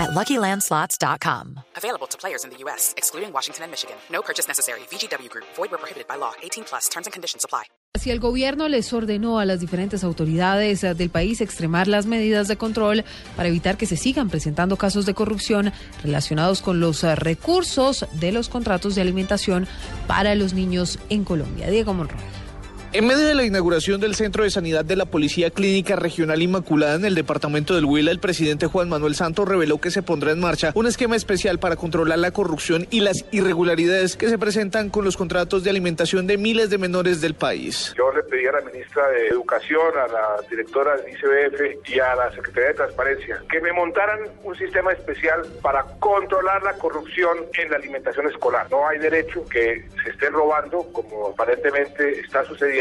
at LuckyLandSlots.com. Available to players in the U.S., excluding Washington and Michigan. No purchase necessary. VGW Group. Void where prohibited by law. 18 plus. Terms and conditions apply. Si el gobierno les ordenó a las diferentes autoridades eh, del país extremar las medidas de control para evitar que se sigan presentando casos de corrupción relacionados con los eh, recursos de los contratos de alimentación para los niños en Colombia. Diego Monroy. En medio de la inauguración del Centro de Sanidad de la Policía Clínica Regional Inmaculada en el departamento del Huila, el presidente Juan Manuel Santos reveló que se pondrá en marcha un esquema especial para controlar la corrupción y las irregularidades que se presentan con los contratos de alimentación de miles de menores del país. Yo le pedí a la ministra de Educación, a la directora del ICBF y a la Secretaría de Transparencia que me montaran un sistema especial para controlar la corrupción en la alimentación escolar. No hay derecho que se esté robando, como aparentemente está sucediendo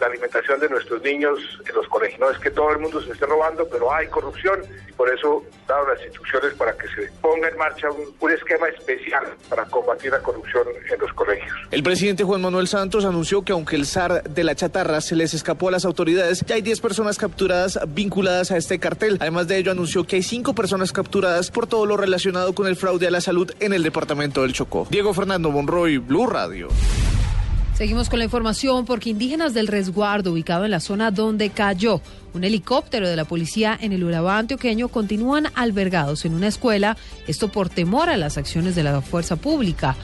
la alimentación de nuestros niños en los colegios. No es que todo el mundo se esté robando, pero hay corrupción y por eso dado las instrucciones para que se ponga en marcha un, un esquema especial para combatir la corrupción en los colegios. El presidente Juan Manuel Santos anunció que aunque el zar de la chatarra se les escapó a las autoridades, ya hay 10 personas capturadas vinculadas a este cartel. Además de ello, anunció que hay 5 personas capturadas por todo lo relacionado con el fraude a la salud en el departamento del Chocó. Diego Fernando Monroy, Blue Radio. Seguimos con la información porque indígenas del resguardo ubicado en la zona donde cayó un helicóptero de la policía en el Urabá antioqueño continúan albergados en una escuela, esto por temor a las acciones de la fuerza pública.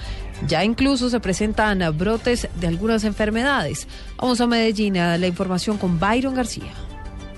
Ya incluso se presentan brotes de algunas enfermedades. Vamos a Medellín a la información con Byron García.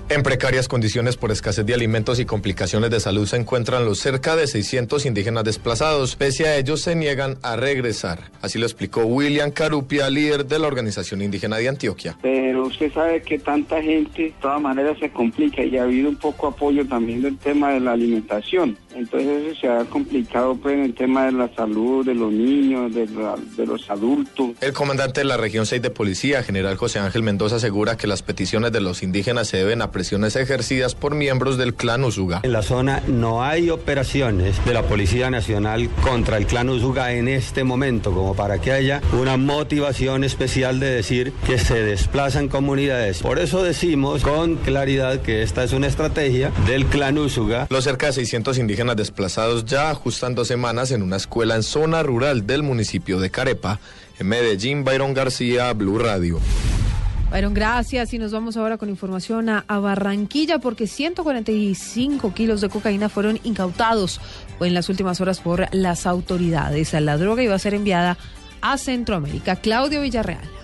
En precarias condiciones por escasez de alimentos y complicaciones de salud se encuentran los cerca de 600 indígenas desplazados. Pese a ellos, se niegan a regresar. Así lo explicó William Carupia, líder de la Organización Indígena de Antioquia. Pero usted sabe que tanta gente, de todas maneras, se complica y ha habido un poco apoyo también del tema de la alimentación. Entonces eso se ha complicado pues, en el tema de la salud de los niños, de, la, de los adultos. El comandante de la región 6 de policía, general José Ángel Mendoza, asegura que las peticiones de los indígenas se deben a presiones ejercidas por miembros del clan Usuga. En la zona no hay operaciones de la Policía Nacional contra el clan Usuga en este momento, como para que haya una motivación especial de decir que se desplazan comunidades. Por eso decimos con claridad que esta es una estrategia del clan Usuga. Los cerca de 600 indígenas desplazados ya ajustan dos semanas en una escuela en zona rural del municipio de Carepa. En Medellín, Byron García, Blue Radio. Byron, gracias. Y nos vamos ahora con información a, a, Barranquilla porque 145 kilos de cocaína fueron incautados en las últimas horas por las autoridades. La droga iba a ser enviada a Centroamérica. Claudio Villarreal.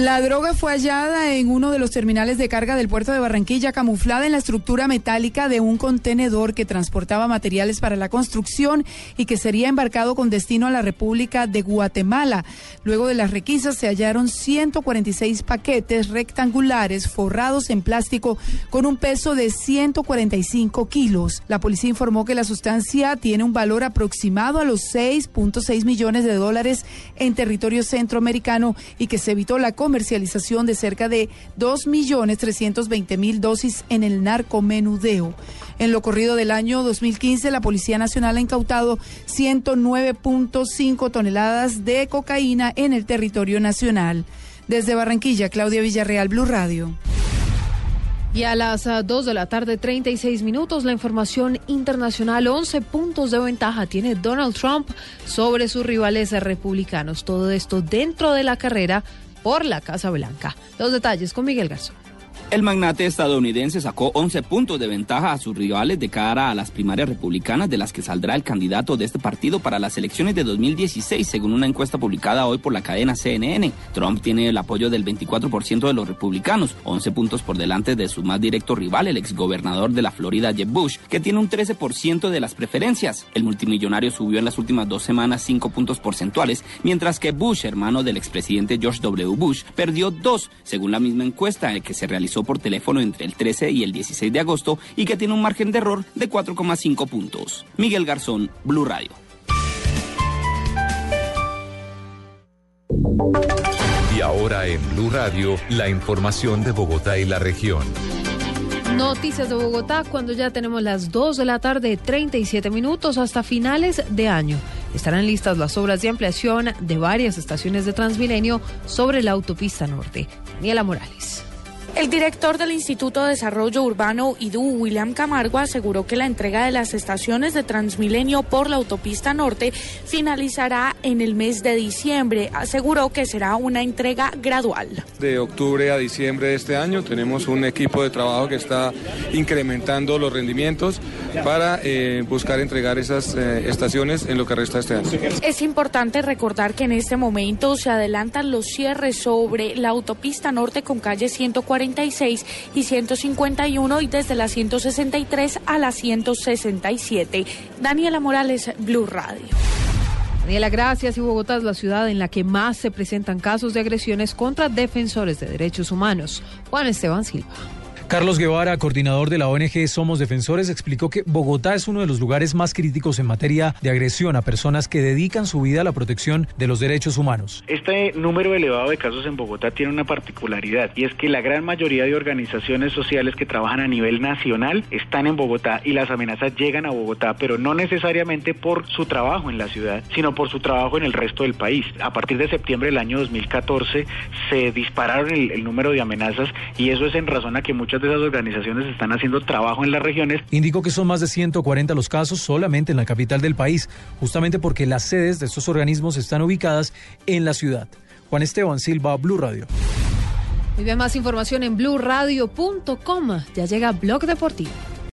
La droga fue hallada en uno de los terminales de carga del puerto de Barranquilla, camuflada en la estructura metálica de un contenedor que transportaba materiales para la construcción y que sería embarcado con destino a la República de Guatemala. Luego de las requisas se hallaron 146 paquetes rectangulares forrados en plástico con un peso de 145 kilos. La policía informó que la sustancia tiene un valor aproximado a los 6.6 millones de dólares en territorio centroamericano y que se evitó la comercialización de cerca de 2.320.000 dosis en el narcomenudeo. En lo corrido del año 2015, la Policía Nacional ha incautado 109.5 toneladas de cocaína en el territorio nacional. Desde Barranquilla, Claudia Villarreal, Blue Radio. Y a las 2 de la tarde, 36 minutos, la información internacional, 11 puntos de ventaja tiene Donald Trump sobre sus rivales republicanos. Todo esto dentro de la carrera por la Casa Blanca. Los detalles con Miguel Garzón. El magnate estadounidense sacó 11 puntos de ventaja a sus rivales de cara a las primarias republicanas de las que saldrá el candidato de este partido para las elecciones de 2016, según una encuesta publicada hoy por la cadena CNN. Trump tiene el apoyo del 24% de los republicanos, 11 puntos por delante de su más directo rival, el exgobernador de la Florida, Jeb Bush, que tiene un 13% de las preferencias. El multimillonario subió en las últimas dos semanas 5 puntos porcentuales, mientras que Bush, hermano del expresidente George W. Bush, perdió 2, según la misma encuesta que se realizó por teléfono entre el 13 y el 16 de agosto y que tiene un margen de error de 4,5 puntos. Miguel Garzón, Blue Radio. Y ahora en Blue Radio, la información de Bogotá y la región. Noticias de Bogotá cuando ya tenemos las 2 de la tarde, 37 minutos hasta finales de año. Estarán listas las obras de ampliación de varias estaciones de Transmilenio sobre la autopista norte. Daniela Morales. El director del Instituto de Desarrollo Urbano IDU, William Camargo, aseguró que la entrega de las estaciones de Transmilenio por la autopista norte finalizará en el mes de diciembre. Aseguró que será una entrega gradual. De octubre a diciembre de este año tenemos un equipo de trabajo que está incrementando los rendimientos para eh, buscar entregar esas eh, estaciones en lo que resta este año. Es importante recordar que en este momento se adelantan los cierres sobre la autopista norte con calle 140 y 151 y desde la 163 a la 167. Daniela Morales, Blue Radio. Daniela, gracias. Y Bogotá es la ciudad en la que más se presentan casos de agresiones contra defensores de derechos humanos. Juan Esteban Silva. Carlos Guevara, coordinador de la ONG Somos Defensores, explicó que Bogotá es uno de los lugares más críticos en materia de agresión a personas que dedican su vida a la protección de los derechos humanos. Este número elevado de casos en Bogotá tiene una particularidad y es que la gran mayoría de organizaciones sociales que trabajan a nivel nacional están en Bogotá y las amenazas llegan a Bogotá, pero no necesariamente por su trabajo en la ciudad, sino por su trabajo en el resto del país. A partir de septiembre del año 2014 se dispararon el, número de amenazas y eso es en razón a que muchas de esas organizaciones están haciendo trabajo en las regiones. Indicó que son más de 140 los casos solamente en la capital del país, justamente porque las sedes de estos organismos están ubicadas en la ciudad. Juan Esteban Silva, Blue Radio. Muy bien, más información en blueradio.com. Ya llega Blog Deportivo.